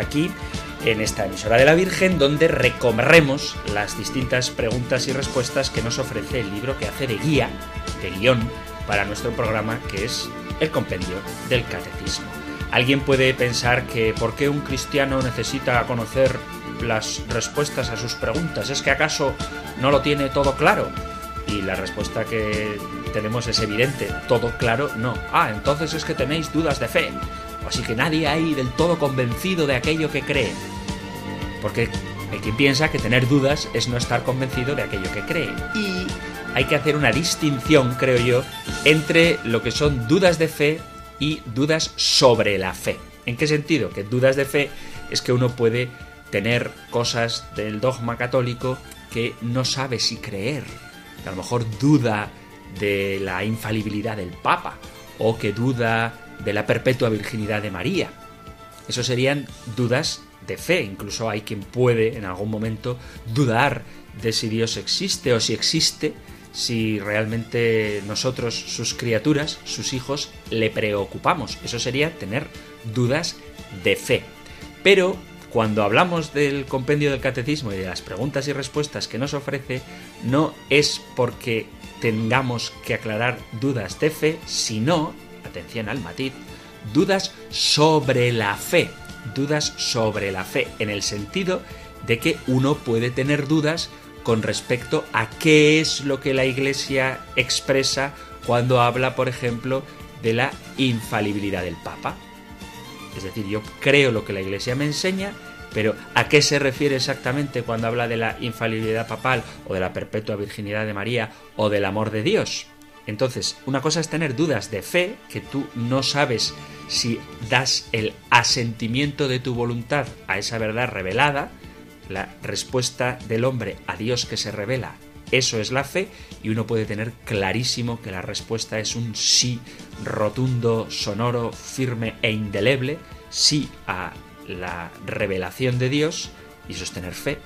aquí en esta emisora de la Virgen, donde recorremos las distintas preguntas y respuestas que nos ofrece el libro que hace de guía, de guion, para nuestro programa, que es el compendio del catecismo. Alguien puede pensar que por qué un cristiano necesita conocer las respuestas a sus preguntas, ¿es que acaso no lo tiene todo claro? Y la respuesta que tenemos es evidente, todo claro no. Ah, entonces es que tenéis dudas de fe. Así que nadie hay del todo convencido de aquello que cree. Porque hay quien piensa que tener dudas es no estar convencido de aquello que cree. Y hay que hacer una distinción, creo yo, entre lo que son dudas de fe y dudas sobre la fe. ¿En qué sentido? Que dudas de fe es que uno puede tener cosas del dogma católico que no sabe si creer. Que a lo mejor duda de la infalibilidad del Papa o que duda de la perpetua virginidad de María. Eso serían dudas de fe. Incluso hay quien puede en algún momento dudar de si Dios existe o si existe, si realmente nosotros, sus criaturas, sus hijos, le preocupamos. Eso sería tener dudas de fe. Pero cuando hablamos del compendio del catecismo y de las preguntas y respuestas que nos ofrece, no es porque tengamos que aclarar dudas de fe, sino atención al matiz, dudas sobre la fe, dudas sobre la fe, en el sentido de que uno puede tener dudas con respecto a qué es lo que la Iglesia expresa cuando habla, por ejemplo, de la infalibilidad del Papa. Es decir, yo creo lo que la Iglesia me enseña, pero ¿a qué se refiere exactamente cuando habla de la infalibilidad papal o de la perpetua virginidad de María o del amor de Dios? Entonces, una cosa es tener dudas de fe, que tú no sabes si das el asentimiento de tu voluntad a esa verdad revelada, la respuesta del hombre a Dios que se revela, eso es la fe, y uno puede tener clarísimo que la respuesta es un sí rotundo, sonoro, firme e indeleble, sí a la revelación de Dios, y sostener fe,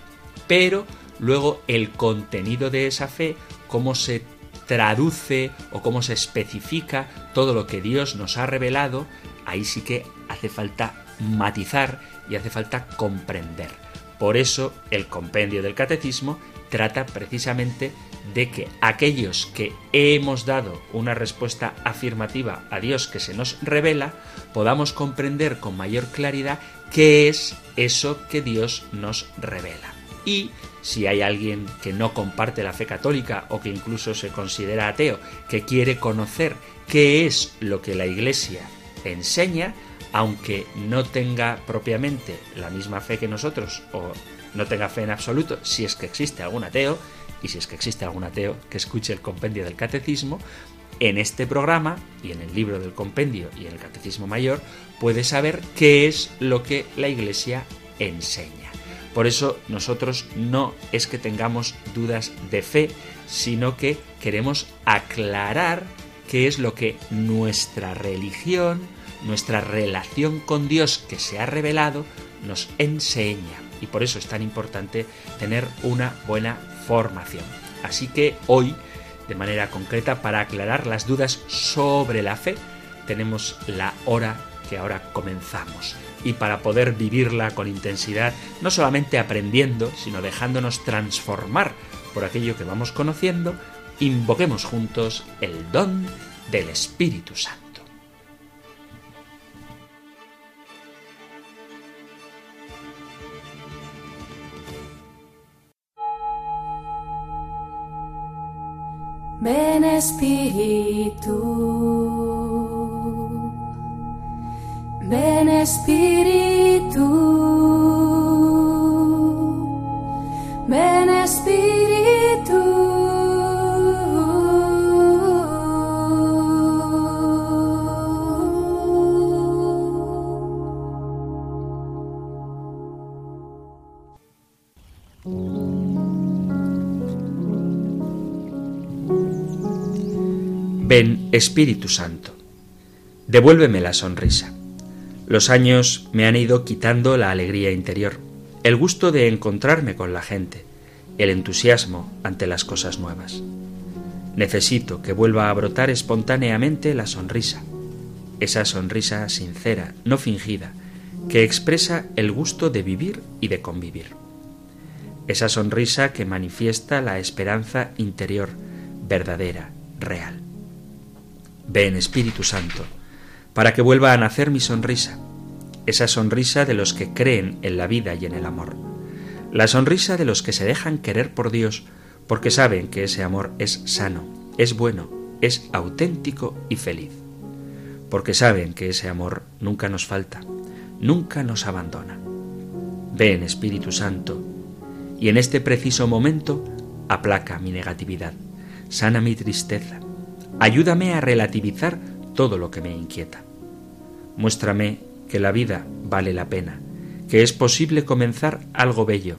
pero luego el contenido de esa fe, cómo se traduce o cómo se especifica todo lo que Dios nos ha revelado, ahí sí que hace falta matizar y hace falta comprender. Por eso el compendio del catecismo trata precisamente de que aquellos que hemos dado una respuesta afirmativa a Dios que se nos revela, podamos comprender con mayor claridad qué es eso que Dios nos revela. Y si hay alguien que no comparte la fe católica o que incluso se considera ateo, que quiere conocer qué es lo que la Iglesia enseña, aunque no tenga propiamente la misma fe que nosotros o no tenga fe en absoluto, si es que existe algún ateo, y si es que existe algún ateo que escuche el compendio del catecismo, en este programa y en el libro del compendio y en el catecismo mayor puede saber qué es lo que la Iglesia enseña. Por eso nosotros no es que tengamos dudas de fe, sino que queremos aclarar qué es lo que nuestra religión, nuestra relación con Dios que se ha revelado, nos enseña. Y por eso es tan importante tener una buena formación. Así que hoy, de manera concreta, para aclarar las dudas sobre la fe, tenemos la hora que ahora comenzamos y para poder vivirla con intensidad, no solamente aprendiendo, sino dejándonos transformar por aquello que vamos conociendo, invoquemos juntos el don del Espíritu Santo. Ven Espíritu. Ven Espíritu, ven Espíritu. Ven Espíritu Santo, devuélveme la sonrisa. Los años me han ido quitando la alegría interior, el gusto de encontrarme con la gente, el entusiasmo ante las cosas nuevas. Necesito que vuelva a brotar espontáneamente la sonrisa, esa sonrisa sincera, no fingida, que expresa el gusto de vivir y de convivir. Esa sonrisa que manifiesta la esperanza interior, verdadera, real. Ven, Espíritu Santo, para que vuelva a nacer mi sonrisa, esa sonrisa de los que creen en la vida y en el amor, la sonrisa de los que se dejan querer por Dios porque saben que ese amor es sano, es bueno, es auténtico y feliz, porque saben que ese amor nunca nos falta, nunca nos abandona. Ven, Espíritu Santo, y en este preciso momento aplaca mi negatividad, sana mi tristeza, ayúdame a relativizar todo lo que me inquieta. Muéstrame que la vida vale la pena, que es posible comenzar algo bello,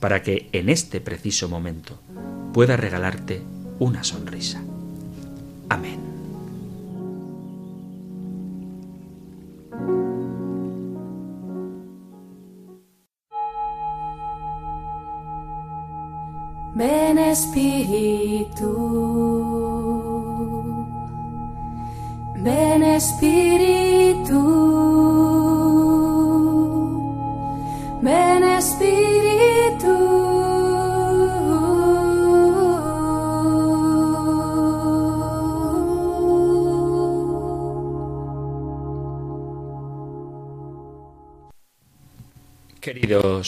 para que en este preciso momento pueda regalarte una sonrisa. Amén. Ven Espíritu, ven Espíritu,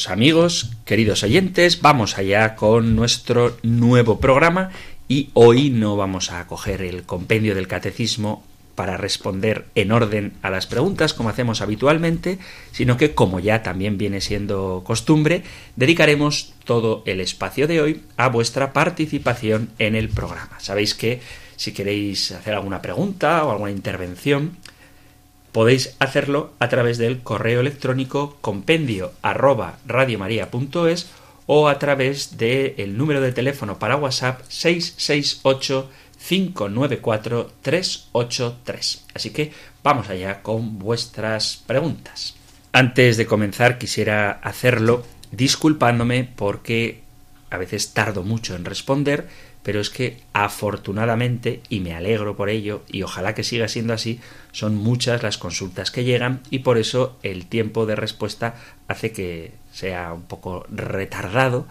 Amigos, queridos oyentes, vamos allá con nuestro nuevo programa y hoy no vamos a coger el compendio del catecismo para responder en orden a las preguntas como hacemos habitualmente, sino que como ya también viene siendo costumbre, dedicaremos todo el espacio de hoy a vuestra participación en el programa. Sabéis que si queréis hacer alguna pregunta o alguna intervención, podéis hacerlo a través del correo electrónico compendio o a través del número de teléfono para WhatsApp 668 594 383. Así que vamos allá con vuestras preguntas. Antes de comenzar quisiera hacerlo disculpándome porque a veces tardo mucho en responder, pero es que afortunadamente, y me alegro por ello, y ojalá que siga siendo así, son muchas las consultas que llegan y por eso el tiempo de respuesta hace que sea un poco retardado,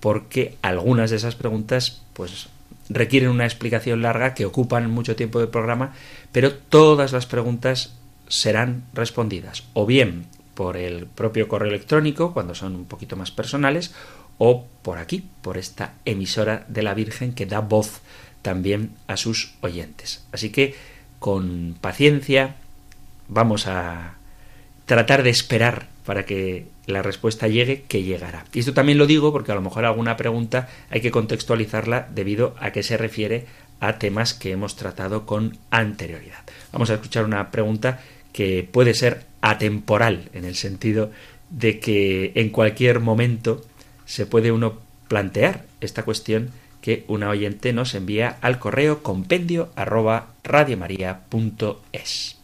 porque algunas de esas preguntas pues requieren una explicación larga que ocupan mucho tiempo del programa, pero todas las preguntas serán respondidas, o bien por el propio correo electrónico, cuando son un poquito más personales, o por aquí, por esta emisora de la Virgen que da voz también a sus oyentes. Así que con paciencia vamos a tratar de esperar para que la respuesta llegue, que llegará. Y esto también lo digo porque a lo mejor alguna pregunta hay que contextualizarla debido a que se refiere a temas que hemos tratado con anterioridad. Vamos a escuchar una pregunta que puede ser atemporal en el sentido de que en cualquier momento se puede uno plantear esta cuestión que una oyente nos envía al correo compendio arroba radiomaria.es.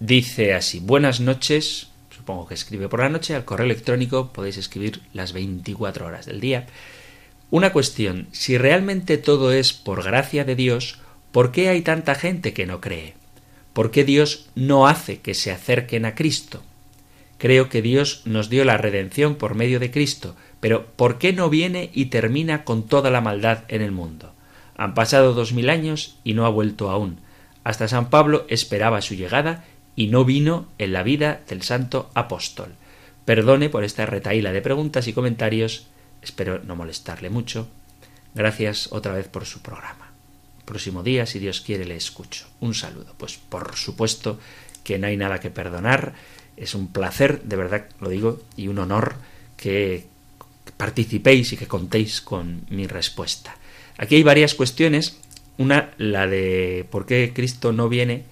Dice así, buenas noches, supongo que escribe por la noche, al correo electrónico podéis escribir las 24 horas del día. Una cuestión, si realmente todo es por gracia de Dios, ¿por qué hay tanta gente que no cree? ¿Por qué Dios no hace que se acerquen a Cristo? Creo que Dios nos dio la redención por medio de Cristo, pero ¿por qué no viene y termina con toda la maldad en el mundo? Han pasado dos mil años y no ha vuelto aún. Hasta San Pablo esperaba su llegada y no vino en la vida del santo apóstol. Perdone por esta retaíla de preguntas y comentarios, espero no molestarle mucho. Gracias otra vez por su programa. Próximo día, si Dios quiere, le escucho. Un saludo. Pues por supuesto que no hay nada que perdonar es un placer, de verdad lo digo, y un honor que participéis y que contéis con mi respuesta. Aquí hay varias cuestiones. Una, la de por qué Cristo no viene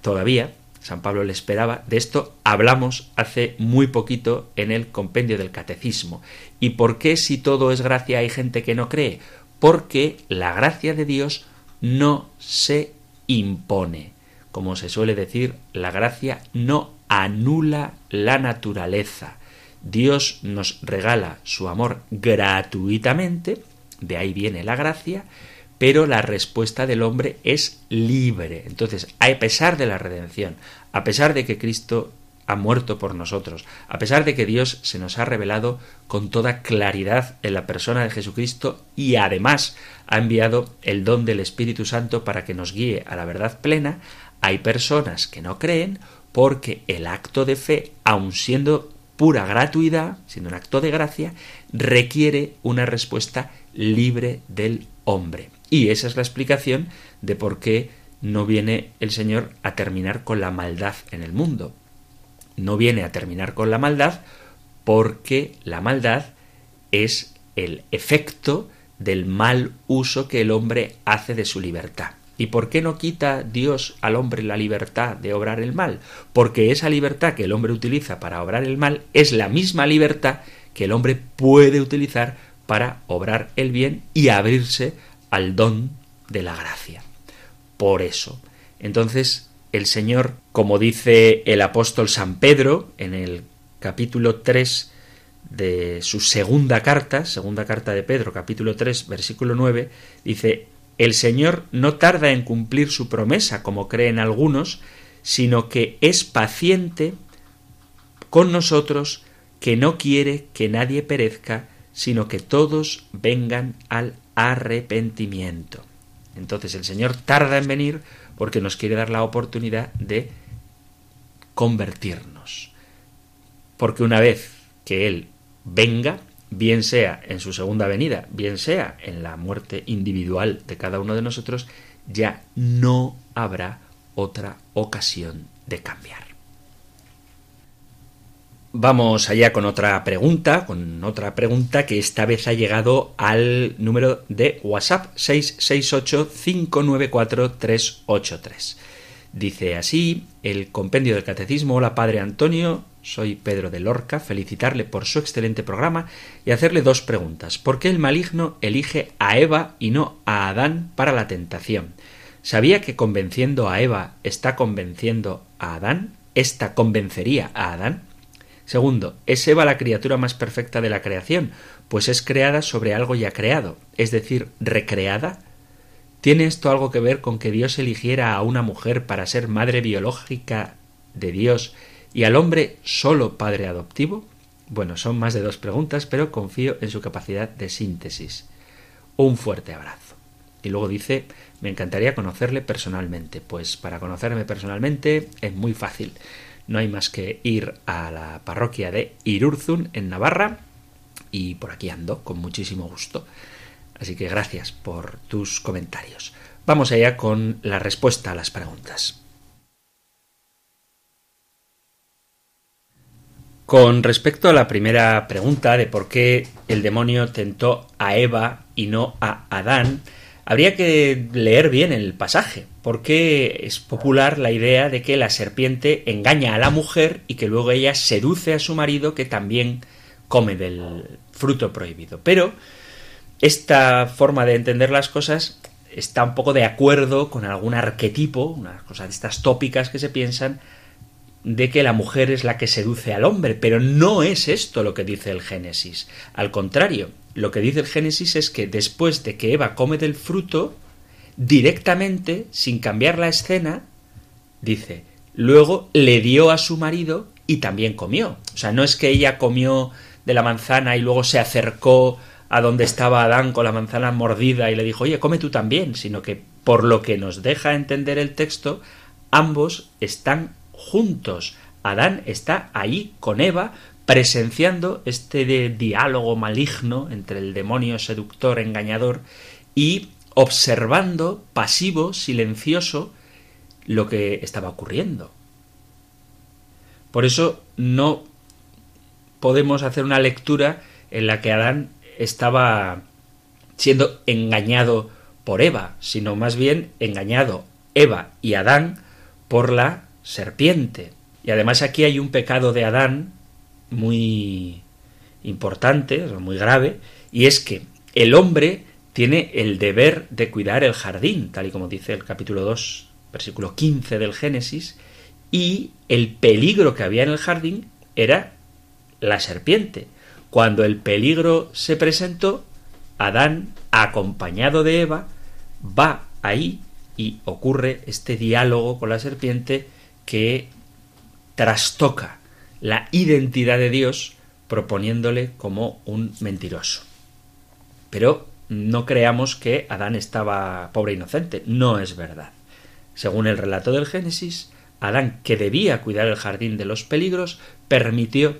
todavía. San Pablo le esperaba. De esto hablamos hace muy poquito en el compendio del catecismo. ¿Y por qué si todo es gracia hay gente que no cree? Porque la gracia de Dios no se impone. Como se suele decir, la gracia no anula la naturaleza. Dios nos regala su amor gratuitamente, de ahí viene la gracia, pero la respuesta del hombre es libre. Entonces, a pesar de la redención, a pesar de que Cristo ha muerto por nosotros, a pesar de que Dios se nos ha revelado con toda claridad en la persona de Jesucristo y además ha enviado el don del Espíritu Santo para que nos guíe a la verdad plena, hay personas que no creen porque el acto de fe, aun siendo pura gratuidad, siendo un acto de gracia, requiere una respuesta libre del hombre. Y esa es la explicación de por qué no viene el Señor a terminar con la maldad en el mundo. No viene a terminar con la maldad porque la maldad es el efecto del mal uso que el hombre hace de su libertad. ¿Y por qué no quita Dios al hombre la libertad de obrar el mal? Porque esa libertad que el hombre utiliza para obrar el mal es la misma libertad que el hombre puede utilizar para obrar el bien y abrirse al don de la gracia. Por eso. Entonces, el Señor, como dice el apóstol San Pedro en el capítulo 3 de su segunda carta, segunda carta de Pedro, capítulo 3, versículo 9, dice, el Señor no tarda en cumplir su promesa, como creen algunos, sino que es paciente con nosotros, que no quiere que nadie perezca, sino que todos vengan al arrepentimiento. Entonces el Señor tarda en venir porque nos quiere dar la oportunidad de convertirnos. Porque una vez que Él venga, bien sea en su segunda venida, bien sea en la muerte individual de cada uno de nosotros, ya no habrá otra ocasión de cambiar. Vamos allá con otra pregunta, con otra pregunta que esta vez ha llegado al número de WhatsApp 668-594-383. Dice así el compendio del catecismo. Hola Padre Antonio, soy Pedro de Lorca, felicitarle por su excelente programa y hacerle dos preguntas. ¿Por qué el maligno elige a Eva y no a Adán para la tentación? ¿Sabía que convenciendo a Eva está convenciendo a Adán? ¿Esta convencería a Adán? Segundo, ¿es Eva la criatura más perfecta de la creación? Pues es creada sobre algo ya creado, es decir, recreada. ¿Tiene esto algo que ver con que Dios eligiera a una mujer para ser madre biológica de Dios y al hombre solo padre adoptivo? Bueno, son más de dos preguntas, pero confío en su capacidad de síntesis. Un fuerte abrazo. Y luego dice, me encantaría conocerle personalmente. Pues para conocerme personalmente es muy fácil no hay más que ir a la parroquia de Irurzun en Navarra y por aquí ando con muchísimo gusto. Así que gracias por tus comentarios. Vamos allá con la respuesta a las preguntas. Con respecto a la primera pregunta de por qué el demonio tentó a Eva y no a Adán, Habría que leer bien el pasaje, porque es popular la idea de que la serpiente engaña a la mujer y que luego ella seduce a su marido que también come del fruto prohibido. Pero esta forma de entender las cosas está un poco de acuerdo con algún arquetipo, unas cosas de estas tópicas que se piensan, de que la mujer es la que seduce al hombre, pero no es esto lo que dice el Génesis. Al contrario, lo que dice el Génesis es que después de que Eva come del fruto, directamente, sin cambiar la escena, dice, luego le dio a su marido y también comió. O sea, no es que ella comió de la manzana y luego se acercó a donde estaba Adán con la manzana mordida y le dijo, oye, come tú también, sino que por lo que nos deja entender el texto, ambos están juntos. Adán está ahí con Eva presenciando este diálogo maligno entre el demonio seductor engañador y observando pasivo, silencioso, lo que estaba ocurriendo. Por eso no podemos hacer una lectura en la que Adán estaba siendo engañado por Eva, sino más bien engañado Eva y Adán por la serpiente. Y además aquí hay un pecado de Adán muy importante, muy grave, y es que el hombre tiene el deber de cuidar el jardín, tal y como dice el capítulo 2, versículo 15 del Génesis, y el peligro que había en el jardín era la serpiente. Cuando el peligro se presentó, Adán, acompañado de Eva, va ahí y ocurre este diálogo con la serpiente que trastoca la identidad de Dios proponiéndole como un mentiroso. Pero no creamos que Adán estaba pobre e inocente, no es verdad. Según el relato del Génesis, Adán, que debía cuidar el jardín de los peligros, permitió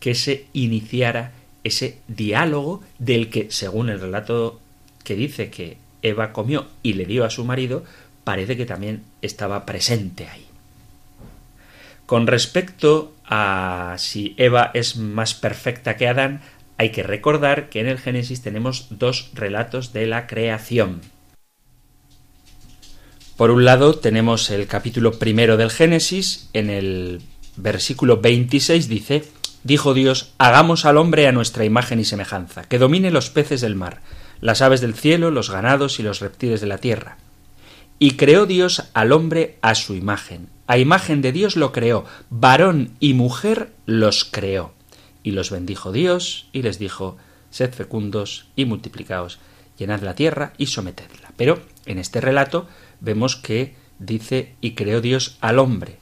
que se iniciara ese diálogo del que, según el relato que dice que Eva comió y le dio a su marido, parece que también estaba presente ahí. Con respecto a si Eva es más perfecta que Adán, hay que recordar que en el Génesis tenemos dos relatos de la creación. Por un lado tenemos el capítulo primero del Génesis, en el versículo 26 dice, Dijo Dios, hagamos al hombre a nuestra imagen y semejanza, que domine los peces del mar, las aves del cielo, los ganados y los reptiles de la tierra. Y creó Dios al hombre a su imagen. A imagen de Dios lo creó, varón y mujer los creó. Y los bendijo Dios y les dijo, sed fecundos y multiplicaos, llenad la tierra y sometedla. Pero en este relato vemos que dice, y creó Dios al hombre.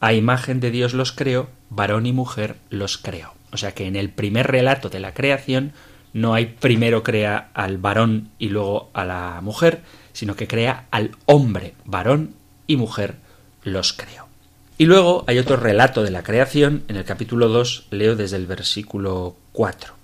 A imagen de Dios los creó, varón y mujer los creó. O sea que en el primer relato de la creación no hay primero crea al varón y luego a la mujer, sino que crea al hombre, varón y mujer los creó. Y luego hay otro relato de la creación, en el capítulo 2 leo desde el versículo 4.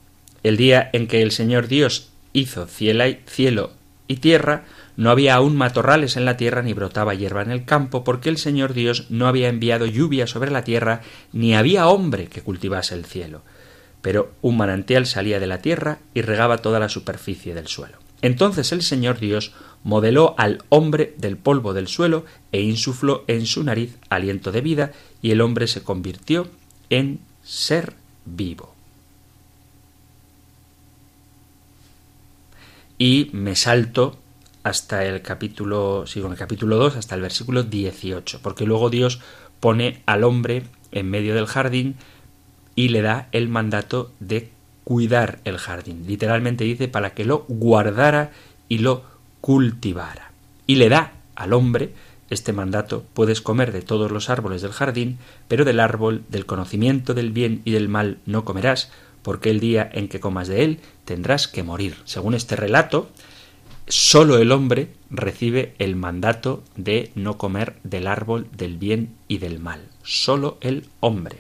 El día en que el Señor Dios hizo cielo y tierra, no había aún matorrales en la tierra ni brotaba hierba en el campo, porque el Señor Dios no había enviado lluvia sobre la tierra, ni había hombre que cultivase el cielo. Pero un manantial salía de la tierra y regaba toda la superficie del suelo. Entonces el Señor Dios modeló al hombre del polvo del suelo e insufló en su nariz aliento de vida, y el hombre se convirtió en ser vivo. Y me salto hasta el capítulo, sigo en el capítulo 2, hasta el versículo 18, porque luego Dios pone al hombre en medio del jardín y le da el mandato de cuidar el jardín. Literalmente dice para que lo guardara y lo cultivara. Y le da al hombre este mandato, puedes comer de todos los árboles del jardín, pero del árbol del conocimiento del bien y del mal no comerás, porque el día en que comas de él tendrás que morir. Según este relato, sólo el hombre recibe el mandato de no comer del árbol del bien y del mal. Sólo el hombre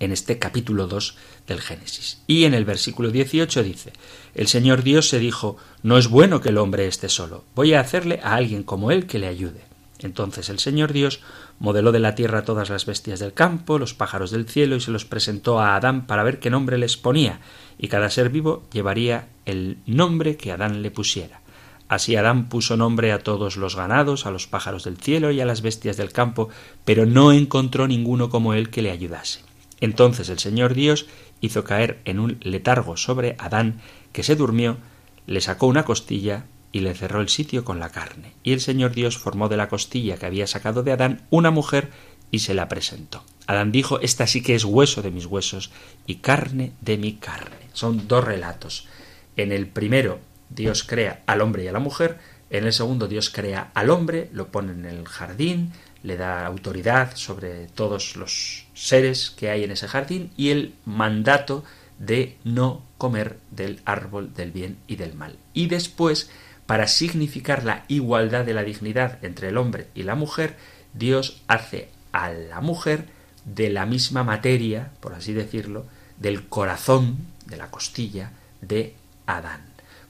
en este capítulo 2 del Génesis. Y en el versículo 18 dice, El Señor Dios se dijo, No es bueno que el hombre esté solo, voy a hacerle a alguien como él que le ayude. Entonces el Señor Dios modeló de la tierra todas las bestias del campo, los pájaros del cielo, y se los presentó a Adán para ver qué nombre les ponía, y cada ser vivo llevaría el nombre que Adán le pusiera. Así Adán puso nombre a todos los ganados, a los pájaros del cielo y a las bestias del campo, pero no encontró ninguno como él que le ayudase. Entonces el Señor Dios hizo caer en un letargo sobre Adán, que se durmió, le sacó una costilla y le cerró el sitio con la carne. Y el Señor Dios formó de la costilla que había sacado de Adán una mujer y se la presentó. Adán dijo, Esta sí que es hueso de mis huesos y carne de mi carne. Son dos relatos. En el primero, Dios crea al hombre y a la mujer. En el segundo, Dios crea al hombre, lo pone en el jardín, le da autoridad sobre todos los seres que hay en ese jardín y el mandato de no comer del árbol del bien y del mal. Y después, para significar la igualdad de la dignidad entre el hombre y la mujer, Dios hace a la mujer de la misma materia, por así decirlo, del corazón, de la costilla de Adán.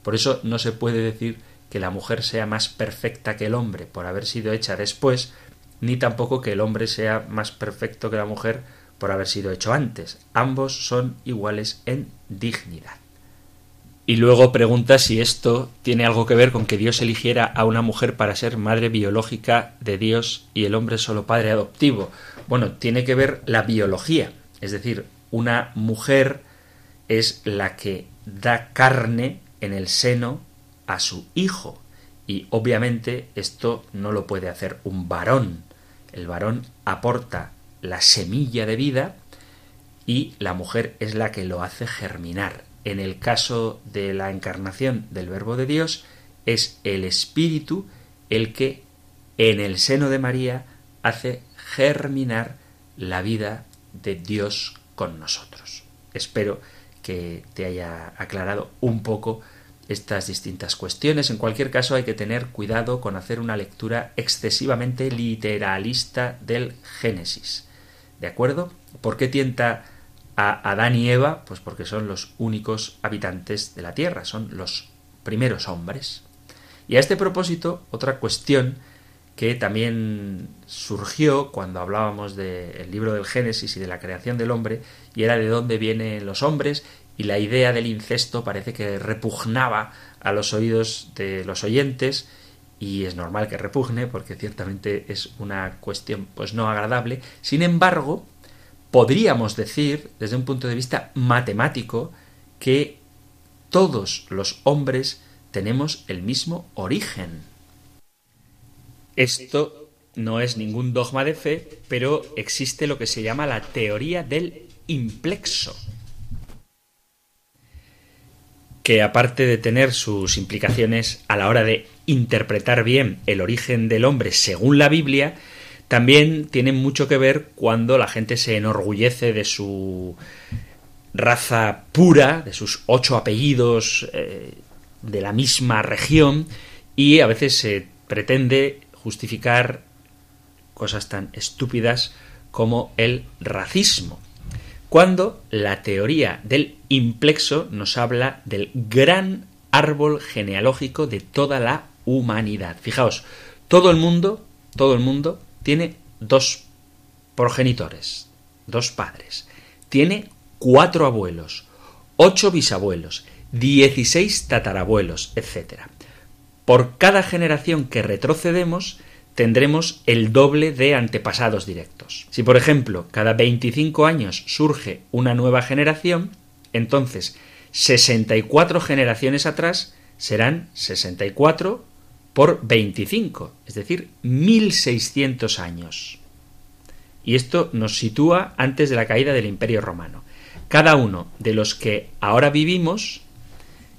Por eso no se puede decir que la mujer sea más perfecta que el hombre por haber sido hecha después, ni tampoco que el hombre sea más perfecto que la mujer por haber sido hecho antes. Ambos son iguales en dignidad. Y luego pregunta si esto tiene algo que ver con que Dios eligiera a una mujer para ser madre biológica de Dios y el hombre solo padre adoptivo. Bueno, tiene que ver la biología, es decir, una mujer es la que da carne en el seno a su hijo. Y obviamente esto no lo puede hacer un varón. El varón aporta la semilla de vida y la mujer es la que lo hace germinar. En el caso de la encarnación del Verbo de Dios, es el Espíritu el que en el seno de María hace germinar la vida de Dios con nosotros. Espero que te haya aclarado un poco estas distintas cuestiones. En cualquier caso, hay que tener cuidado con hacer una lectura excesivamente literalista del Génesis. ¿De acuerdo? ¿Por qué tienta a Adán y Eva? Pues porque son los únicos habitantes de la tierra, son los primeros hombres. Y a este propósito, otra cuestión que también surgió cuando hablábamos del libro del Génesis y de la creación del hombre, y era de dónde vienen los hombres, y la idea del incesto parece que repugnaba a los oídos de los oyentes, y es normal que repugne, porque ciertamente es una cuestión pues no agradable. Sin embargo, podríamos decir, desde un punto de vista matemático, que todos los hombres tenemos el mismo origen. Esto no es ningún dogma de fe, pero existe lo que se llama la teoría del implexo, que aparte de tener sus implicaciones a la hora de interpretar bien el origen del hombre según la Biblia, también tiene mucho que ver cuando la gente se enorgullece de su raza pura, de sus ocho apellidos eh, de la misma región, y a veces se pretende justificar cosas tan estúpidas como el racismo, cuando la teoría del implexo nos habla del gran árbol genealógico de toda la humanidad. Fijaos, todo el mundo, todo el mundo tiene dos progenitores, dos padres, tiene cuatro abuelos, ocho bisabuelos, dieciséis tatarabuelos, etc por cada generación que retrocedemos, tendremos el doble de antepasados directos. Si, por ejemplo, cada 25 años surge una nueva generación, entonces 64 generaciones atrás serán 64 por 25, es decir, 1600 años. Y esto nos sitúa antes de la caída del Imperio Romano. Cada uno de los que ahora vivimos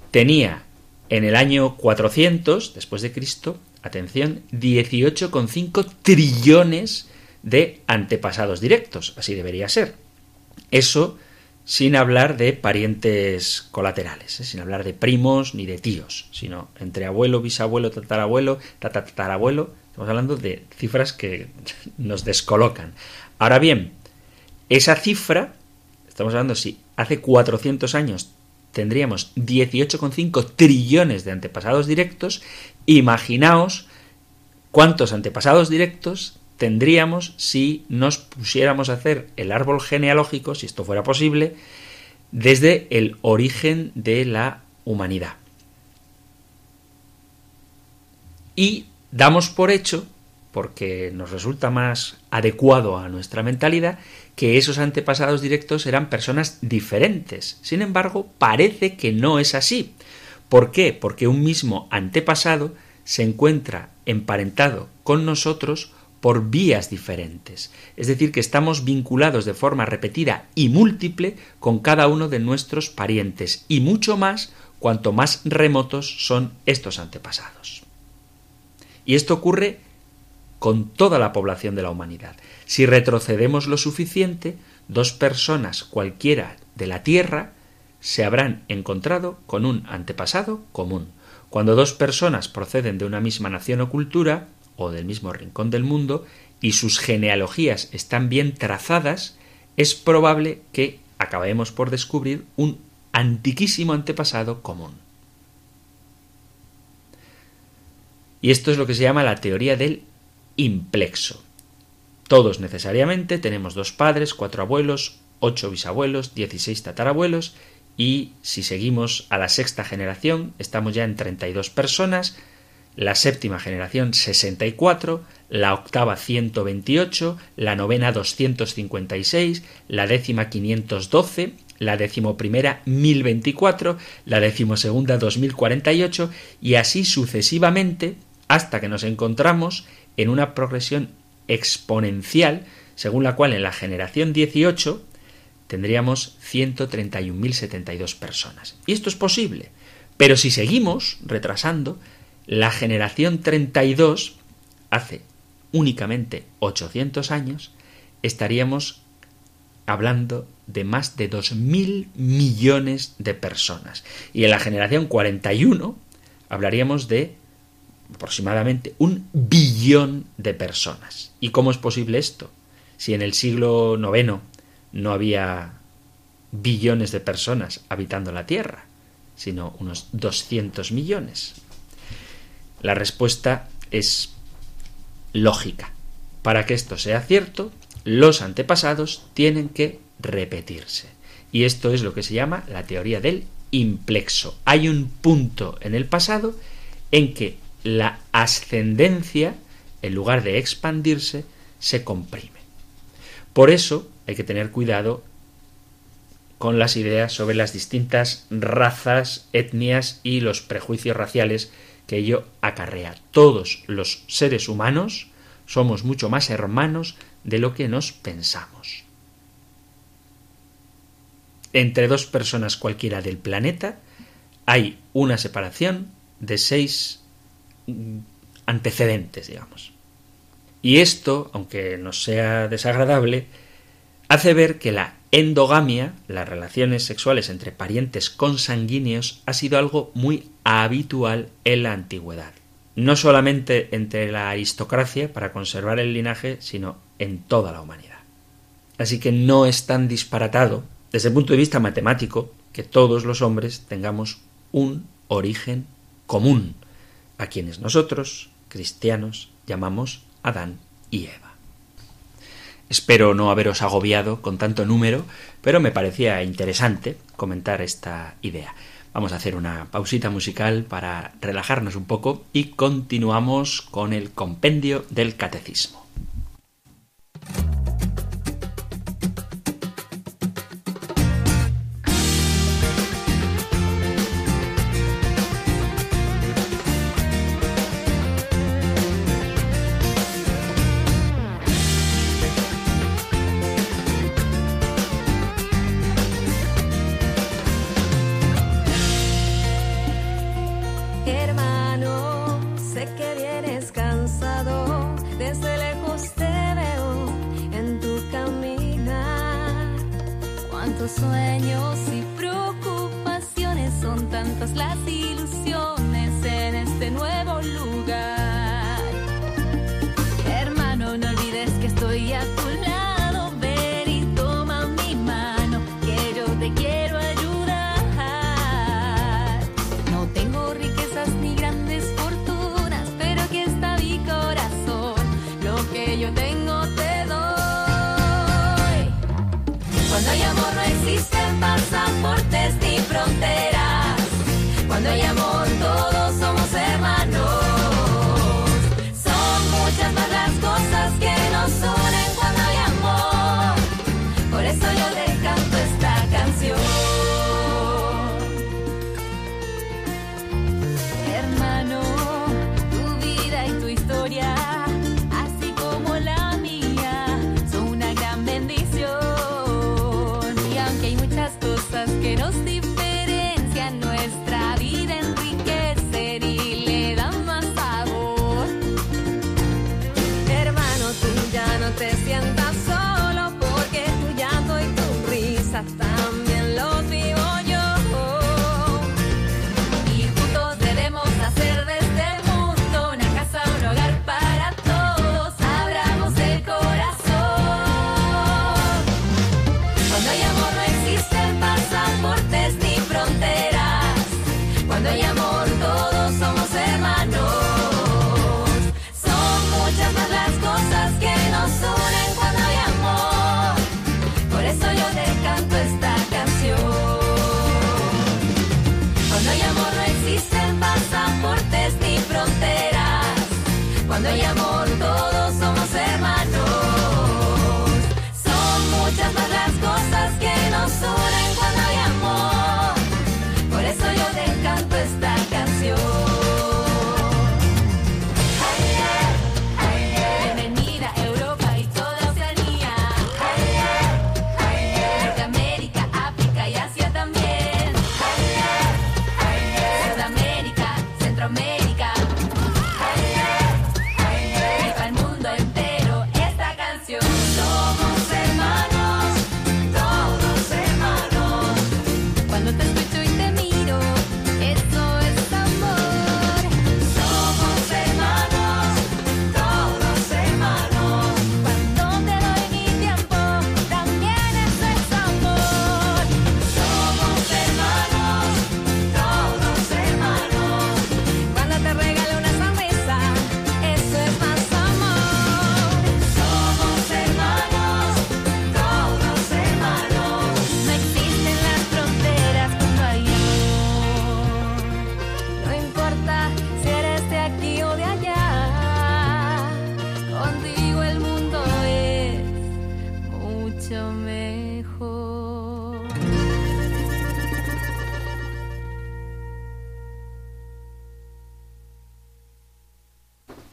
tenía en el año 400 después de Cristo, atención, 18,5 trillones de antepasados directos, así debería ser. Eso sin hablar de parientes colaterales, ¿eh? sin hablar de primos ni de tíos, sino entre abuelo, bisabuelo, tatarabuelo, tatarabuelo, estamos hablando de cifras que nos descolocan. Ahora bien, esa cifra, estamos hablando si hace 400 años tendríamos 18,5 trillones de antepasados directos, imaginaos cuántos antepasados directos tendríamos si nos pusiéramos a hacer el árbol genealógico, si esto fuera posible, desde el origen de la humanidad. Y damos por hecho, porque nos resulta más adecuado a nuestra mentalidad, que esos antepasados directos eran personas diferentes. Sin embargo, parece que no es así. ¿Por qué? Porque un mismo antepasado se encuentra emparentado con nosotros por vías diferentes. Es decir, que estamos vinculados de forma repetida y múltiple con cada uno de nuestros parientes, y mucho más cuanto más remotos son estos antepasados. Y esto ocurre con toda la población de la humanidad. Si retrocedemos lo suficiente, dos personas cualquiera de la Tierra se habrán encontrado con un antepasado común. Cuando dos personas proceden de una misma nación o cultura, o del mismo rincón del mundo, y sus genealogías están bien trazadas, es probable que acabemos por descubrir un antiquísimo antepasado común. Y esto es lo que se llama la teoría del implexo. Todos necesariamente tenemos dos padres, cuatro abuelos, ocho bisabuelos, dieciséis tatarabuelos y si seguimos a la sexta generación estamos ya en 32 personas la séptima generación 64, la octava 128, la novena 256, la décima 512, la decimoprimera 1024, la decimosegunda 2048 y así sucesivamente hasta que nos encontramos en una progresión exponencial según la cual en la generación 18 tendríamos 131.072 personas. Y esto es posible, pero si seguimos retrasando, la generación 32, hace únicamente 800 años, estaríamos hablando de más de 2.000 millones de personas. Y en la generación 41 hablaríamos de aproximadamente un billón de personas. ¿Y cómo es posible esto? Si en el siglo IX no había billones de personas habitando la Tierra, sino unos 200 millones. La respuesta es lógica. Para que esto sea cierto, los antepasados tienen que repetirse. Y esto es lo que se llama la teoría del implexo. Hay un punto en el pasado en que la ascendencia, en lugar de expandirse, se comprime. Por eso hay que tener cuidado con las ideas sobre las distintas razas, etnias y los prejuicios raciales que ello acarrea. Todos los seres humanos somos mucho más hermanos de lo que nos pensamos. Entre dos personas cualquiera del planeta hay una separación de seis antecedentes, digamos. Y esto, aunque nos sea desagradable, hace ver que la endogamia, las relaciones sexuales entre parientes consanguíneos, ha sido algo muy habitual en la antigüedad. No solamente entre la aristocracia para conservar el linaje, sino en toda la humanidad. Así que no es tan disparatado, desde el punto de vista matemático, que todos los hombres tengamos un origen común, a quienes nosotros, cristianos, llamamos Adán y Eva. Espero no haberos agobiado con tanto número, pero me parecía interesante comentar esta idea. Vamos a hacer una pausita musical para relajarnos un poco y continuamos con el compendio del catecismo.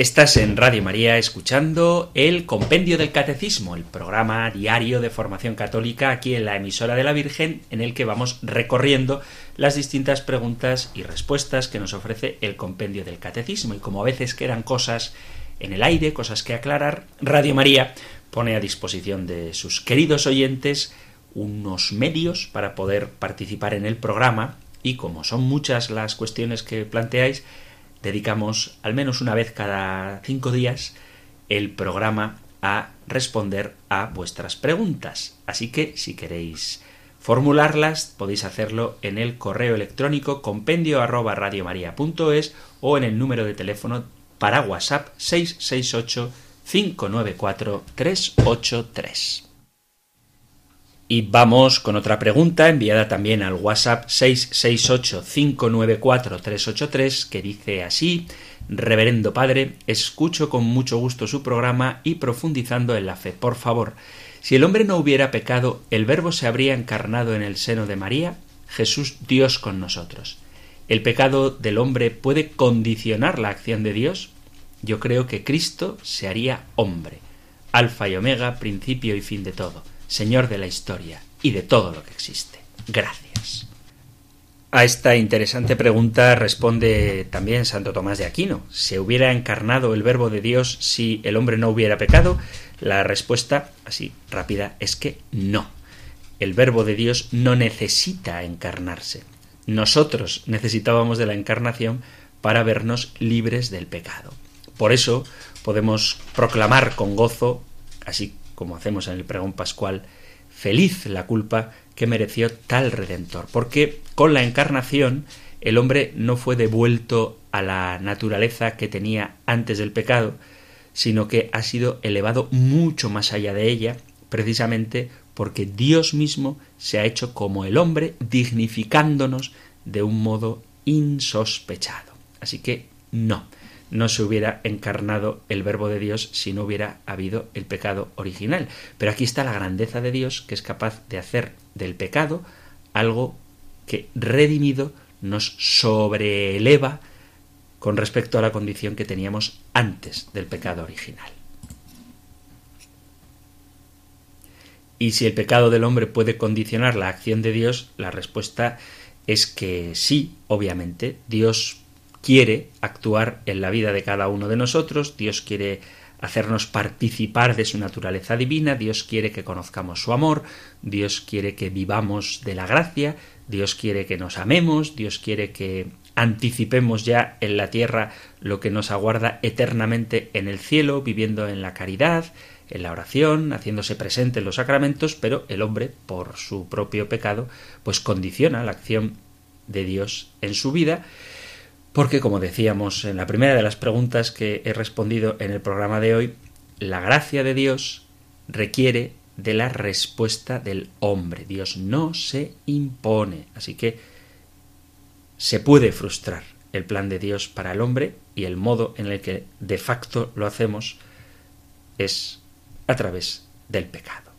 Estás en Radio María escuchando el Compendio del Catecismo, el programa diario de formación católica aquí en la emisora de la Virgen, en el que vamos recorriendo las distintas preguntas y respuestas que nos ofrece el Compendio del Catecismo. Y como a veces quedan cosas en el aire, cosas que aclarar, Radio María pone a disposición de sus queridos oyentes unos medios para poder participar en el programa y como son muchas las cuestiones que planteáis, dedicamos al menos una vez cada cinco días el programa a responder a vuestras preguntas. Así que si queréis formularlas podéis hacerlo en el correo electrónico compendio arroba o en el número de teléfono para WhatsApp 668 594 383. Y vamos con otra pregunta enviada también al WhatsApp 668-594-383 que dice así, Reverendo Padre, escucho con mucho gusto su programa y profundizando en la fe. Por favor, si el hombre no hubiera pecado, ¿el Verbo se habría encarnado en el seno de María? Jesús Dios con nosotros. ¿El pecado del hombre puede condicionar la acción de Dios? Yo creo que Cristo se haría hombre, alfa y omega, principio y fin de todo Señor de la historia y de todo lo que existe. Gracias. A esta interesante pregunta responde también Santo Tomás de Aquino. ¿Se hubiera encarnado el verbo de Dios si el hombre no hubiera pecado? La respuesta, así rápida, es que no. El verbo de Dios no necesita encarnarse. Nosotros necesitábamos de la encarnación para vernos libres del pecado. Por eso podemos proclamar con gozo, así como hacemos en el pregón pascual, feliz la culpa que mereció tal redentor, porque con la encarnación el hombre no fue devuelto a la naturaleza que tenía antes del pecado, sino que ha sido elevado mucho más allá de ella, precisamente porque Dios mismo se ha hecho como el hombre, dignificándonos de un modo insospechado. Así que no, no se hubiera encarnado el verbo de Dios si no hubiera habido el pecado original. Pero aquí está la grandeza de Dios que es capaz de hacer del pecado algo que redimido nos sobreeleva con respecto a la condición que teníamos antes del pecado original. Y si el pecado del hombre puede condicionar la acción de Dios, la respuesta es que sí, obviamente, Dios quiere actuar en la vida de cada uno de nosotros, Dios quiere hacernos participar de su naturaleza divina, Dios quiere que conozcamos su amor, Dios quiere que vivamos de la gracia, Dios quiere que nos amemos, Dios quiere que anticipemos ya en la tierra lo que nos aguarda eternamente en el cielo, viviendo en la caridad, en la oración, haciéndose presente en los sacramentos, pero el hombre, por su propio pecado, pues condiciona la acción de Dios en su vida porque, como decíamos en la primera de las preguntas que he respondido en el programa de hoy, la gracia de Dios requiere de la respuesta del hombre. Dios no se impone. Así que se puede frustrar el plan de Dios para el hombre y el modo en el que de facto lo hacemos es a través del pecado.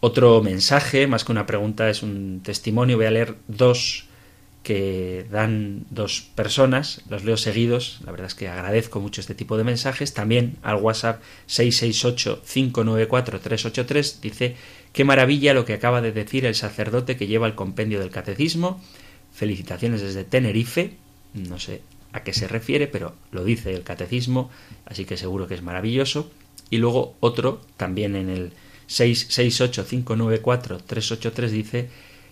Otro mensaje, más que una pregunta, es un testimonio. Voy a leer dos que dan dos personas, los leo seguidos, la verdad es que agradezco mucho este tipo de mensajes, también al WhatsApp 668-594-383 dice, qué maravilla lo que acaba de decir el sacerdote que lleva el compendio del catecismo, felicitaciones desde Tenerife, no sé a qué se refiere, pero lo dice el catecismo, así que seguro que es maravilloso, y luego otro, también en el 668-594-383 dice,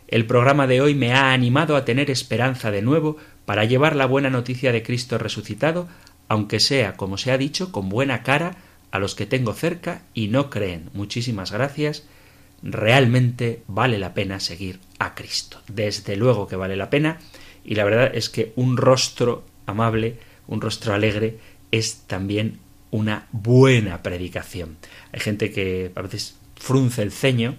el programa de hoy me ha animado a tener esperanza de nuevo para llevar la buena noticia de Cristo resucitado, aunque sea, como se ha dicho, con buena cara a los que tengo cerca y no creen. Muchísimas gracias. Realmente vale la pena seguir a Cristo. Desde luego que vale la pena. Y la verdad es que un rostro amable, un rostro alegre, es también una buena predicación. Hay gente que a veces frunce el ceño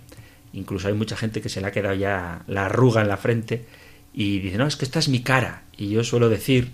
Incluso hay mucha gente que se le ha quedado ya la arruga en la frente y dice, no, es que esta es mi cara. Y yo suelo decir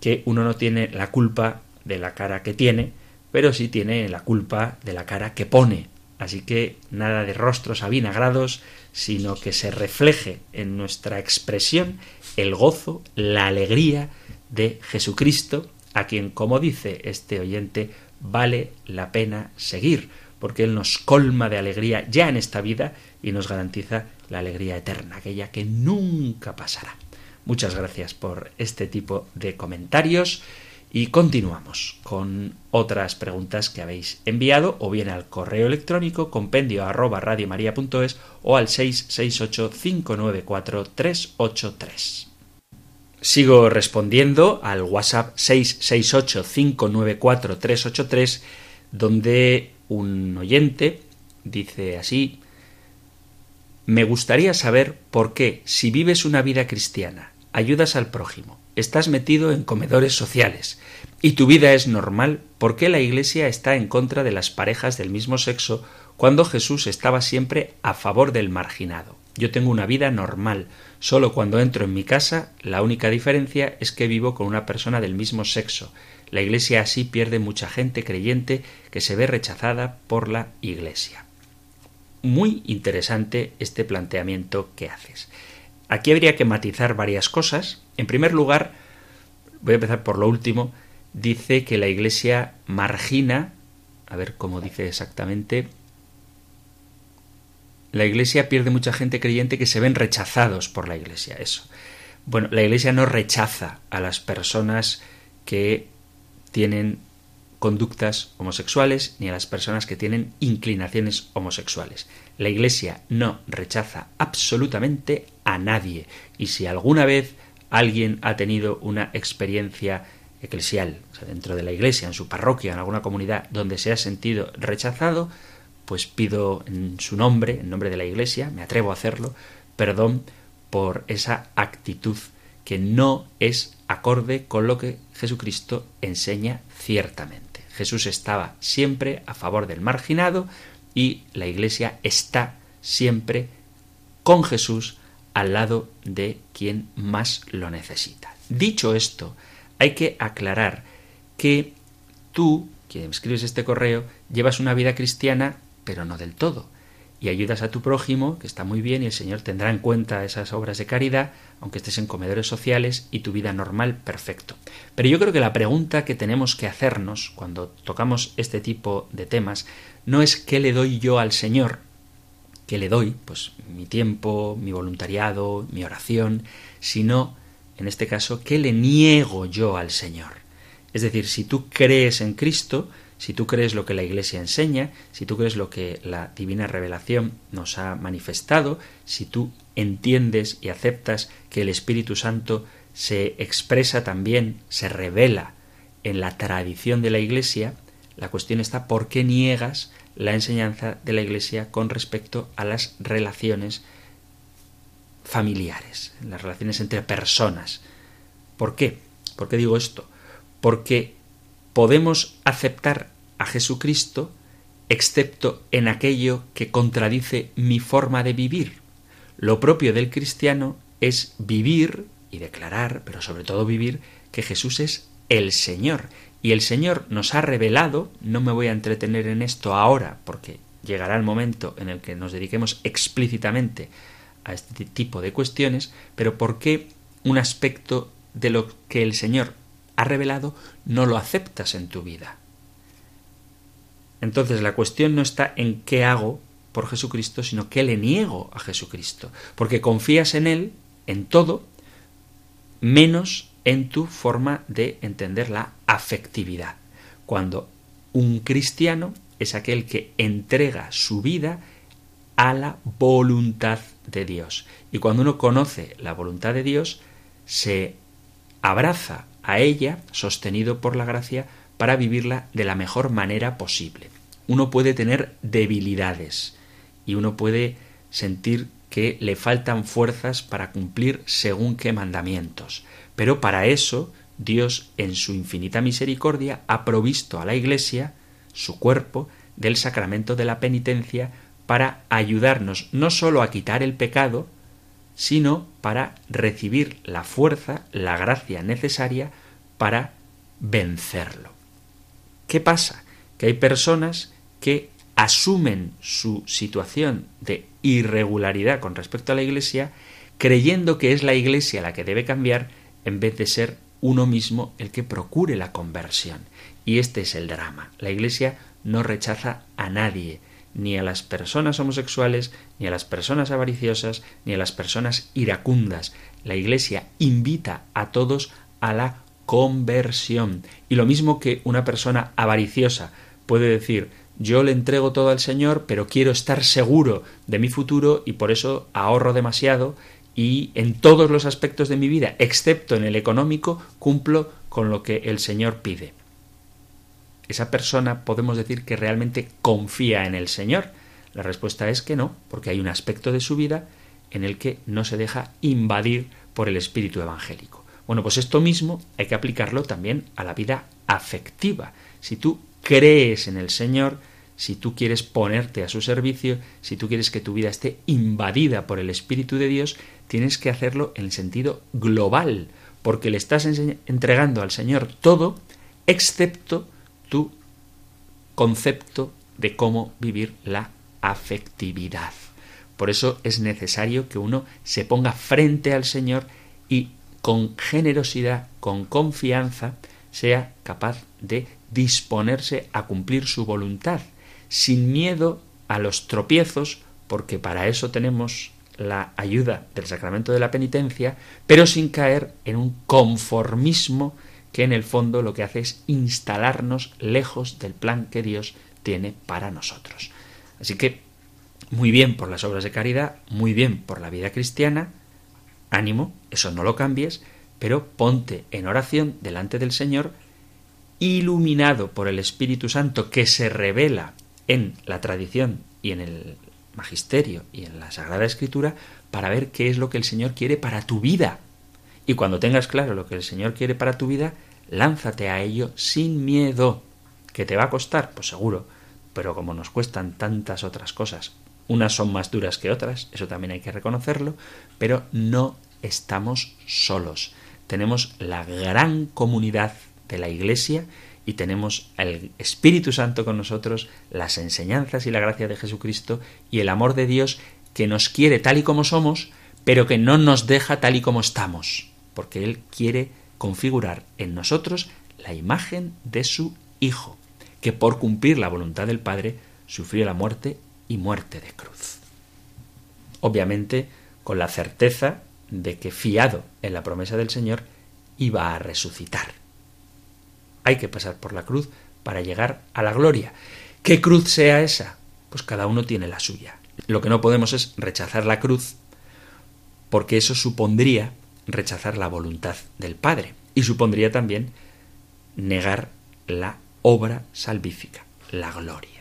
que uno no tiene la culpa de la cara que tiene, pero sí tiene la culpa de la cara que pone. Así que nada de rostros avinagrados, sino que se refleje en nuestra expresión el gozo, la alegría de Jesucristo a quien, como dice este oyente, vale la pena seguir, porque Él nos colma de alegría ya en esta vida y nos garantiza la alegría eterna, aquella que nunca pasará. Muchas gracias por este tipo de comentarios y continuamos con otras preguntas que habéis enviado o bien al correo electrónico compendio arroba radiomaria.es o al 668 594 383. Sigo respondiendo al WhatsApp 668 594 383 donde un oyente dice así me gustaría saber por qué, si vives una vida cristiana, ayudas al prójimo, estás metido en comedores sociales y tu vida es normal, ¿por qué la Iglesia está en contra de las parejas del mismo sexo cuando Jesús estaba siempre a favor del marginado? Yo tengo una vida normal, solo cuando entro en mi casa la única diferencia es que vivo con una persona del mismo sexo. La Iglesia así pierde mucha gente creyente que se ve rechazada por la Iglesia muy interesante este planteamiento que haces. Aquí habría que matizar varias cosas. En primer lugar, voy a empezar por lo último, dice que la Iglesia margina, a ver cómo dice exactamente, la Iglesia pierde mucha gente creyente que se ven rechazados por la Iglesia, eso. Bueno, la Iglesia no rechaza a las personas que tienen conductas homosexuales ni a las personas que tienen inclinaciones homosexuales. La Iglesia no rechaza absolutamente a nadie y si alguna vez alguien ha tenido una experiencia eclesial dentro de la Iglesia, en su parroquia, en alguna comunidad donde se ha sentido rechazado, pues pido en su nombre, en nombre de la Iglesia, me atrevo a hacerlo, perdón por esa actitud que no es acorde con lo que Jesucristo enseña ciertamente. Jesús estaba siempre a favor del marginado y la Iglesia está siempre con Jesús al lado de quien más lo necesita. Dicho esto, hay que aclarar que tú, quien escribes este correo, llevas una vida cristiana, pero no del todo y ayudas a tu prójimo, que está muy bien, y el Señor tendrá en cuenta esas obras de caridad, aunque estés en comedores sociales y tu vida normal, perfecto. Pero yo creo que la pregunta que tenemos que hacernos cuando tocamos este tipo de temas no es qué le doy yo al Señor, qué le doy, pues mi tiempo, mi voluntariado, mi oración, sino, en este caso, qué le niego yo al Señor. Es decir, si tú crees en Cristo, si tú crees lo que la Iglesia enseña, si tú crees lo que la divina revelación nos ha manifestado, si tú entiendes y aceptas que el Espíritu Santo se expresa también, se revela en la tradición de la Iglesia, la cuestión está por qué niegas la enseñanza de la Iglesia con respecto a las relaciones familiares, las relaciones entre personas. ¿Por qué? ¿Por qué digo esto? Porque podemos aceptar a Jesucristo excepto en aquello que contradice mi forma de vivir. Lo propio del cristiano es vivir y declarar, pero sobre todo vivir, que Jesús es el Señor. Y el Señor nos ha revelado, no me voy a entretener en esto ahora, porque llegará el momento en el que nos dediquemos explícitamente a este tipo de cuestiones, pero ¿por qué un aspecto de lo que el Señor ha revelado, no lo aceptas en tu vida. Entonces la cuestión no está en qué hago por Jesucristo, sino qué le niego a Jesucristo, porque confías en Él, en todo, menos en tu forma de entender la afectividad. Cuando un cristiano es aquel que entrega su vida a la voluntad de Dios. Y cuando uno conoce la voluntad de Dios, se abraza a ella, sostenido por la gracia, para vivirla de la mejor manera posible. Uno puede tener debilidades y uno puede sentir que le faltan fuerzas para cumplir según qué mandamientos. Pero para eso Dios, en su infinita misericordia, ha provisto a la Iglesia, su cuerpo, del sacramento de la penitencia para ayudarnos no sólo a quitar el pecado, sino para recibir la fuerza, la gracia necesaria para vencerlo. ¿Qué pasa? Que hay personas que asumen su situación de irregularidad con respecto a la Iglesia, creyendo que es la Iglesia la que debe cambiar en vez de ser uno mismo el que procure la conversión. Y este es el drama. La Iglesia no rechaza a nadie, ni a las personas homosexuales, ni a las personas avariciosas, ni a las personas iracundas. La Iglesia invita a todos a la conversión. Y lo mismo que una persona avariciosa puede decir yo le entrego todo al Señor, pero quiero estar seguro de mi futuro y por eso ahorro demasiado y en todos los aspectos de mi vida, excepto en el económico, cumplo con lo que el Señor pide. ¿Esa persona podemos decir que realmente confía en el Señor? La respuesta es que no, porque hay un aspecto de su vida en el que no se deja invadir por el espíritu evangélico. Bueno, pues esto mismo hay que aplicarlo también a la vida afectiva. Si tú crees en el Señor, si tú quieres ponerte a su servicio, si tú quieres que tu vida esté invadida por el Espíritu de Dios, tienes que hacerlo en el sentido global, porque le estás entregando al Señor todo, excepto tu concepto de cómo vivir la afectividad. Por eso es necesario que uno se ponga frente al Señor y con generosidad, con confianza, sea capaz de disponerse a cumplir su voluntad, sin miedo a los tropiezos, porque para eso tenemos la ayuda del sacramento de la penitencia, pero sin caer en un conformismo que en el fondo lo que hace es instalarnos lejos del plan que Dios tiene para nosotros. Así que, muy bien por las obras de caridad, muy bien por la vida cristiana, ánimo, eso no lo cambies, pero ponte en oración delante del Señor, iluminado por el Espíritu Santo que se revela en la tradición y en el magisterio y en la Sagrada Escritura para ver qué es lo que el Señor quiere para tu vida. Y cuando tengas claro lo que el Señor quiere para tu vida, lánzate a ello sin miedo. ¿Que te va a costar? Pues seguro. Pero como nos cuestan tantas otras cosas, unas son más duras que otras, eso también hay que reconocerlo, pero no estamos solos. Tenemos la gran comunidad de la Iglesia y tenemos el Espíritu Santo con nosotros, las enseñanzas y la gracia de Jesucristo y el amor de Dios que nos quiere tal y como somos, pero que no nos deja tal y como estamos, porque Él quiere configurar en nosotros la imagen de su Hijo, que por cumplir la voluntad del Padre sufrió la muerte y muerte de cruz. Obviamente, con la certeza de que fiado en la promesa del Señor, iba a resucitar. Hay que pasar por la cruz para llegar a la gloria. ¿Qué cruz sea esa? Pues cada uno tiene la suya. Lo que no podemos es rechazar la cruz porque eso supondría rechazar la voluntad del Padre y supondría también negar la obra salvífica, la gloria.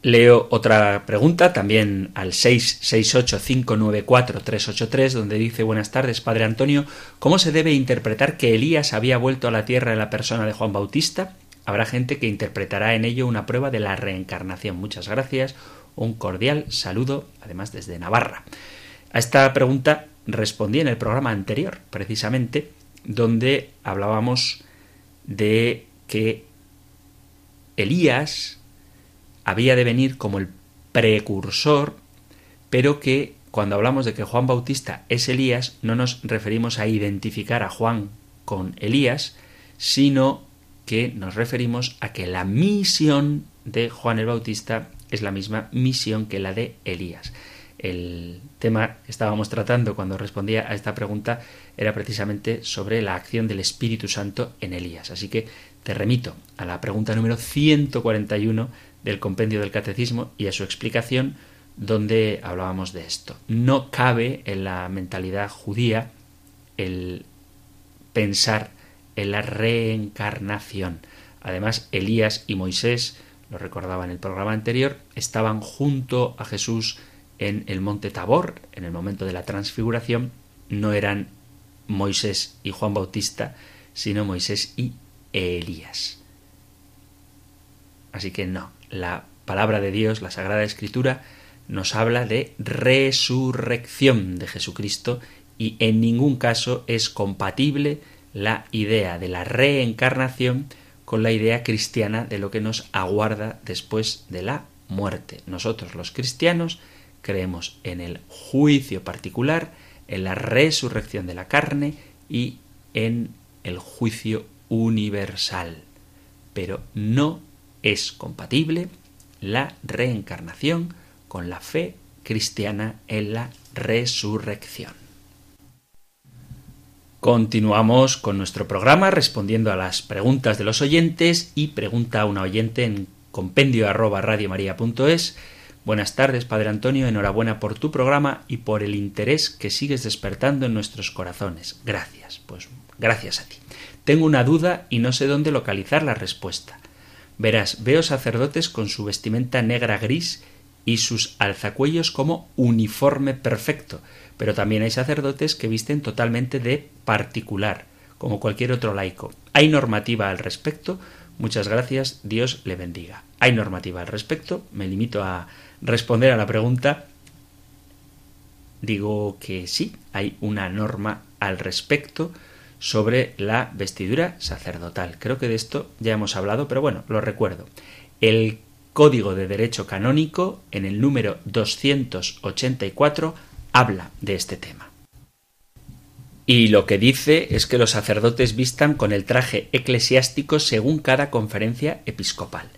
Leo otra pregunta también al 668-594-383, donde dice Buenas tardes, Padre Antonio. ¿Cómo se debe interpretar que Elías había vuelto a la tierra en la persona de Juan Bautista? Habrá gente que interpretará en ello una prueba de la reencarnación. Muchas gracias. Un cordial saludo, además desde Navarra. A esta pregunta respondí en el programa anterior, precisamente, donde hablábamos de que Elías había de venir como el precursor, pero que cuando hablamos de que Juan Bautista es Elías, no nos referimos a identificar a Juan con Elías, sino que nos referimos a que la misión de Juan el Bautista es la misma misión que la de Elías. El tema estábamos tratando cuando respondía a esta pregunta era precisamente sobre la acción del Espíritu Santo en Elías. Así que te remito a la pregunta número 141 del compendio del catecismo y a su explicación donde hablábamos de esto. No cabe en la mentalidad judía el pensar en la reencarnación. Además, Elías y Moisés, lo recordaba en el programa anterior, estaban junto a Jesús en el monte Tabor, en el momento de la transfiguración, no eran Moisés y Juan Bautista, sino Moisés y Elías. Así que no, la palabra de Dios, la Sagrada Escritura, nos habla de resurrección de Jesucristo y en ningún caso es compatible la idea de la reencarnación con la idea cristiana de lo que nos aguarda después de la muerte. Nosotros los cristianos creemos en el juicio particular, en la resurrección de la carne y en el juicio universal. Pero no es compatible la reencarnación con la fe cristiana en la resurrección. Continuamos con nuestro programa respondiendo a las preguntas de los oyentes y pregunta a una oyente en compendio arroba. Buenas tardes, Padre Antonio, enhorabuena por tu programa y por el interés que sigues despertando en nuestros corazones. Gracias, pues gracias a ti. Tengo una duda y no sé dónde localizar la respuesta. Verás, veo sacerdotes con su vestimenta negra gris y sus alzacuellos como uniforme perfecto, pero también hay sacerdotes que visten totalmente de particular, como cualquier otro laico. ¿Hay normativa al respecto? Muchas gracias, Dios le bendiga. ¿Hay normativa al respecto? Me limito a responder a la pregunta. Digo que sí, hay una norma al respecto sobre la vestidura sacerdotal. Creo que de esto ya hemos hablado, pero bueno, lo recuerdo. El Código de Derecho Canónico, en el número 284, habla de este tema. Y lo que dice es que los sacerdotes vistan con el traje eclesiástico según cada conferencia episcopal.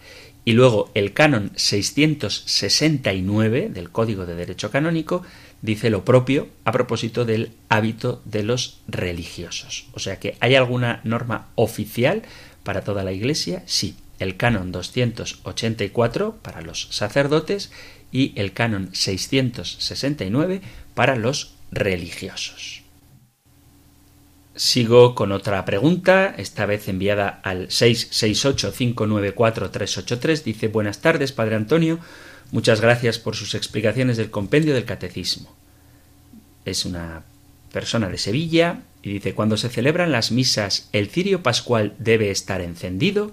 Y luego el canon 669 del Código de Derecho Canónico dice lo propio a propósito del hábito de los religiosos. O sea que hay alguna norma oficial para toda la Iglesia, sí. El canon 284 para los sacerdotes y el canon 669 para los religiosos. Sigo con otra pregunta, esta vez enviada al 668-594-383. Dice, buenas tardes, Padre Antonio. Muchas gracias por sus explicaciones del compendio del catecismo. Es una persona de Sevilla y dice, cuando se celebran las misas, ¿el cirio pascual debe estar encendido?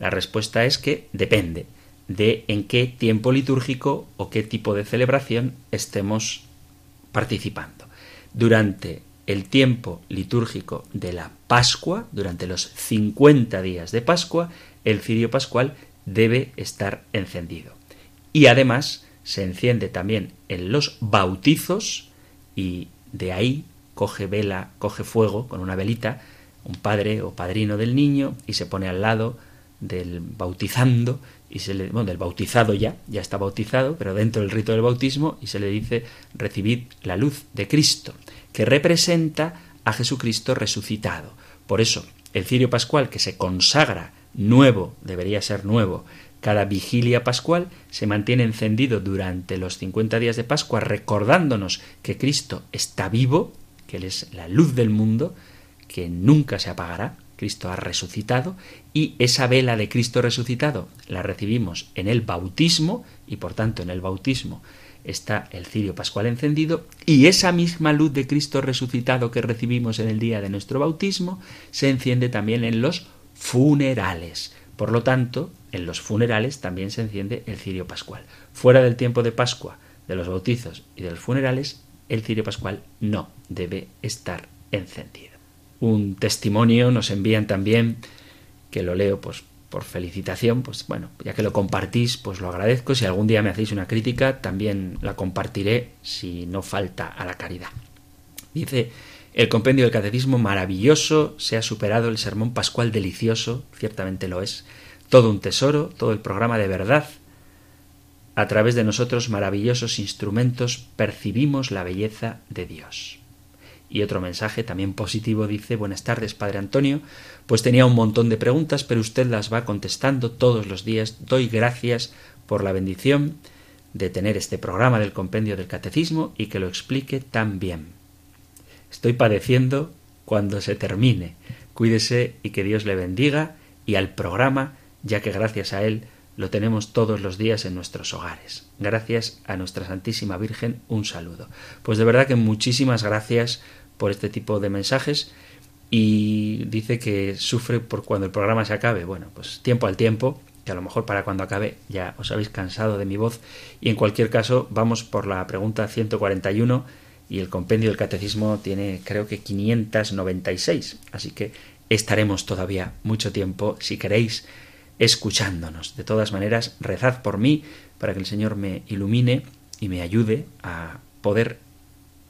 La respuesta es que depende de en qué tiempo litúrgico o qué tipo de celebración estemos participando. Durante el tiempo litúrgico de la Pascua, durante los 50 días de Pascua, el cirio pascual debe estar encendido. Y además se enciende también en los bautizos y de ahí coge vela, coge fuego con una velita, un padre o padrino del niño y se pone al lado del bautizando y bueno, del bautizado ya, ya está bautizado, pero dentro del rito del bautismo y se le dice recibid la luz de Cristo, que representa a Jesucristo resucitado. Por eso, el cirio pascual que se consagra nuevo, debería ser nuevo, cada vigilia pascual se mantiene encendido durante los 50 días de Pascua recordándonos que Cristo está vivo, que Él es la luz del mundo, que nunca se apagará, Cristo ha resucitado y esa vela de Cristo resucitado la recibimos en el bautismo y por tanto en el bautismo está el cirio pascual encendido y esa misma luz de Cristo resucitado que recibimos en el día de nuestro bautismo se enciende también en los funerales. Por lo tanto, en los funerales también se enciende el cirio pascual. Fuera del tiempo de Pascua, de los bautizos y de los funerales, el cirio pascual no debe estar encendido un testimonio, nos envían también, que lo leo pues por felicitación, pues bueno, ya que lo compartís, pues lo agradezco. Si algún día me hacéis una crítica, también la compartiré si no falta a la caridad. Dice, el compendio del catecismo maravilloso, se ha superado el sermón pascual delicioso, ciertamente lo es, todo un tesoro, todo el programa de verdad. A través de nosotros maravillosos instrumentos percibimos la belleza de Dios. Y otro mensaje también positivo dice, buenas tardes, Padre Antonio, pues tenía un montón de preguntas, pero usted las va contestando todos los días. Doy gracias por la bendición de tener este programa del compendio del catecismo y que lo explique tan bien. Estoy padeciendo cuando se termine. Cuídese y que Dios le bendiga y al programa, ya que gracias a él lo tenemos todos los días en nuestros hogares. Gracias a nuestra Santísima Virgen, un saludo. Pues de verdad que muchísimas gracias por este tipo de mensajes y dice que sufre por cuando el programa se acabe. Bueno, pues tiempo al tiempo, que a lo mejor para cuando acabe ya os habéis cansado de mi voz. Y en cualquier caso, vamos por la pregunta 141 y el compendio del catecismo tiene creo que 596. Así que estaremos todavía mucho tiempo, si queréis, escuchándonos. De todas maneras, rezad por mí para que el Señor me ilumine y me ayude a poder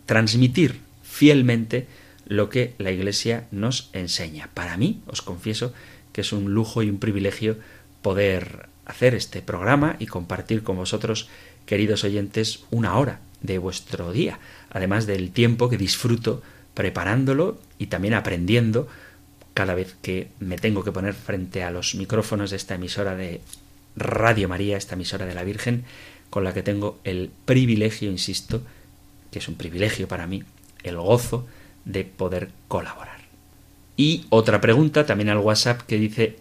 transmitir fielmente lo que la Iglesia nos enseña. Para mí, os confieso que es un lujo y un privilegio poder hacer este programa y compartir con vosotros, queridos oyentes, una hora de vuestro día, además del tiempo que disfruto preparándolo y también aprendiendo cada vez que me tengo que poner frente a los micrófonos de esta emisora de Radio María, esta emisora de la Virgen, con la que tengo el privilegio, insisto, que es un privilegio para mí, el gozo de poder colaborar. Y otra pregunta también al WhatsApp que dice,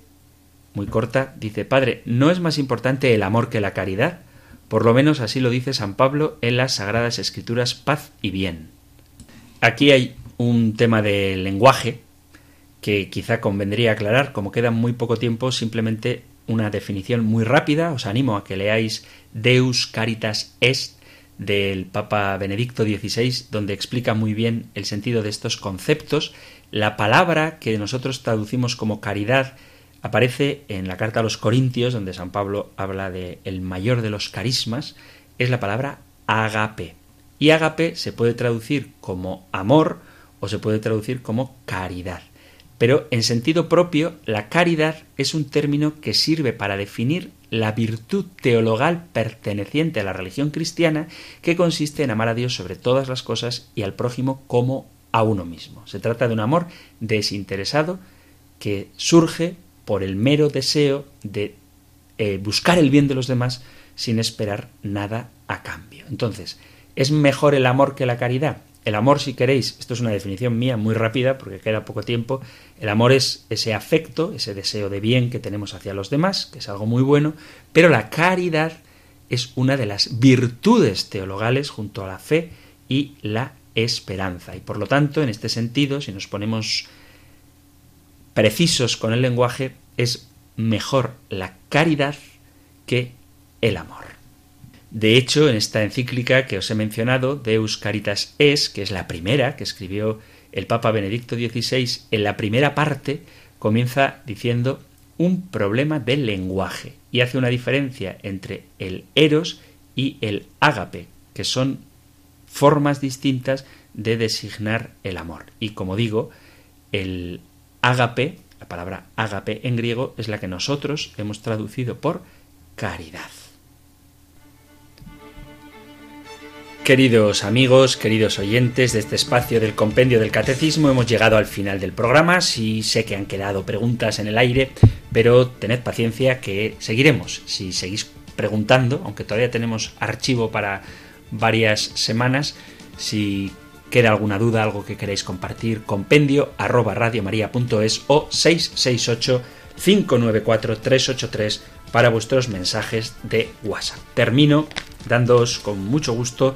muy corta, dice, Padre, ¿no es más importante el amor que la caridad? Por lo menos así lo dice San Pablo en las Sagradas Escrituras, paz y bien. Aquí hay un tema de lenguaje que quizá convendría aclarar, como queda muy poco tiempo, simplemente una definición muy rápida, os animo a que leáis Deus Caritas Est del Papa Benedicto XVI, donde explica muy bien el sentido de estos conceptos. La palabra que nosotros traducimos como caridad aparece en la carta a los Corintios, donde San Pablo habla de el mayor de los carismas, es la palabra agape. Y agape se puede traducir como amor o se puede traducir como caridad. Pero en sentido propio, la caridad es un término que sirve para definir la virtud teologal perteneciente a la religión cristiana que consiste en amar a Dios sobre todas las cosas y al prójimo como a uno mismo. Se trata de un amor desinteresado que surge por el mero deseo de eh, buscar el bien de los demás sin esperar nada a cambio. Entonces, ¿es mejor el amor que la caridad? El amor, si queréis, esto es una definición mía muy rápida porque queda poco tiempo, el amor es ese afecto, ese deseo de bien que tenemos hacia los demás, que es algo muy bueno, pero la caridad es una de las virtudes teologales junto a la fe y la esperanza. Y por lo tanto, en este sentido, si nos ponemos precisos con el lenguaje, es mejor la caridad que el amor. De hecho, en esta encíclica que os he mencionado, Deus Caritas Es, que es la primera que escribió el Papa Benedicto XVI, en la primera parte comienza diciendo un problema del lenguaje y hace una diferencia entre el eros y el ágape, que son formas distintas de designar el amor. Y como digo, el ágape, la palabra ágape en griego, es la que nosotros hemos traducido por caridad. Queridos amigos, queridos oyentes de este espacio del compendio del catecismo, hemos llegado al final del programa. Sí sé que han quedado preguntas en el aire, pero tened paciencia que seguiremos. Si seguís preguntando, aunque todavía tenemos archivo para varias semanas, si queda alguna duda, algo que queréis compartir, compendio arroba radiomaria.es o 668 594 383 para vuestros mensajes de WhatsApp. Termino dándoos con mucho gusto